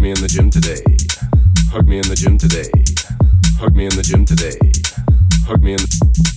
me in the gym today. Hug me in the gym today. Hug me in the gym today. Hug me in the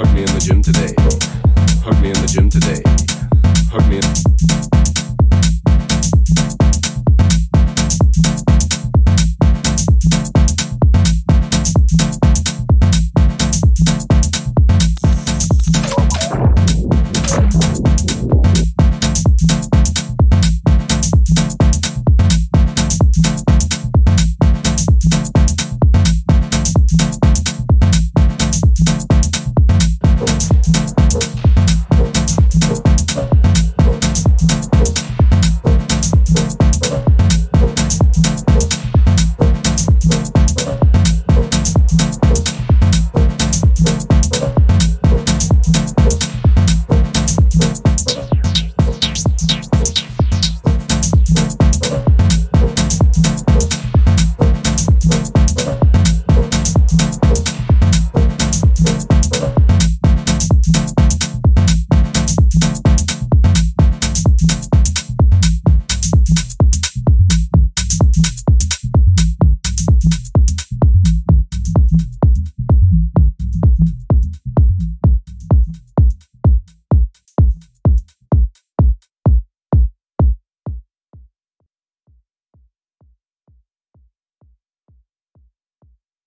Hug me in the gym today. Hug me in the gym today.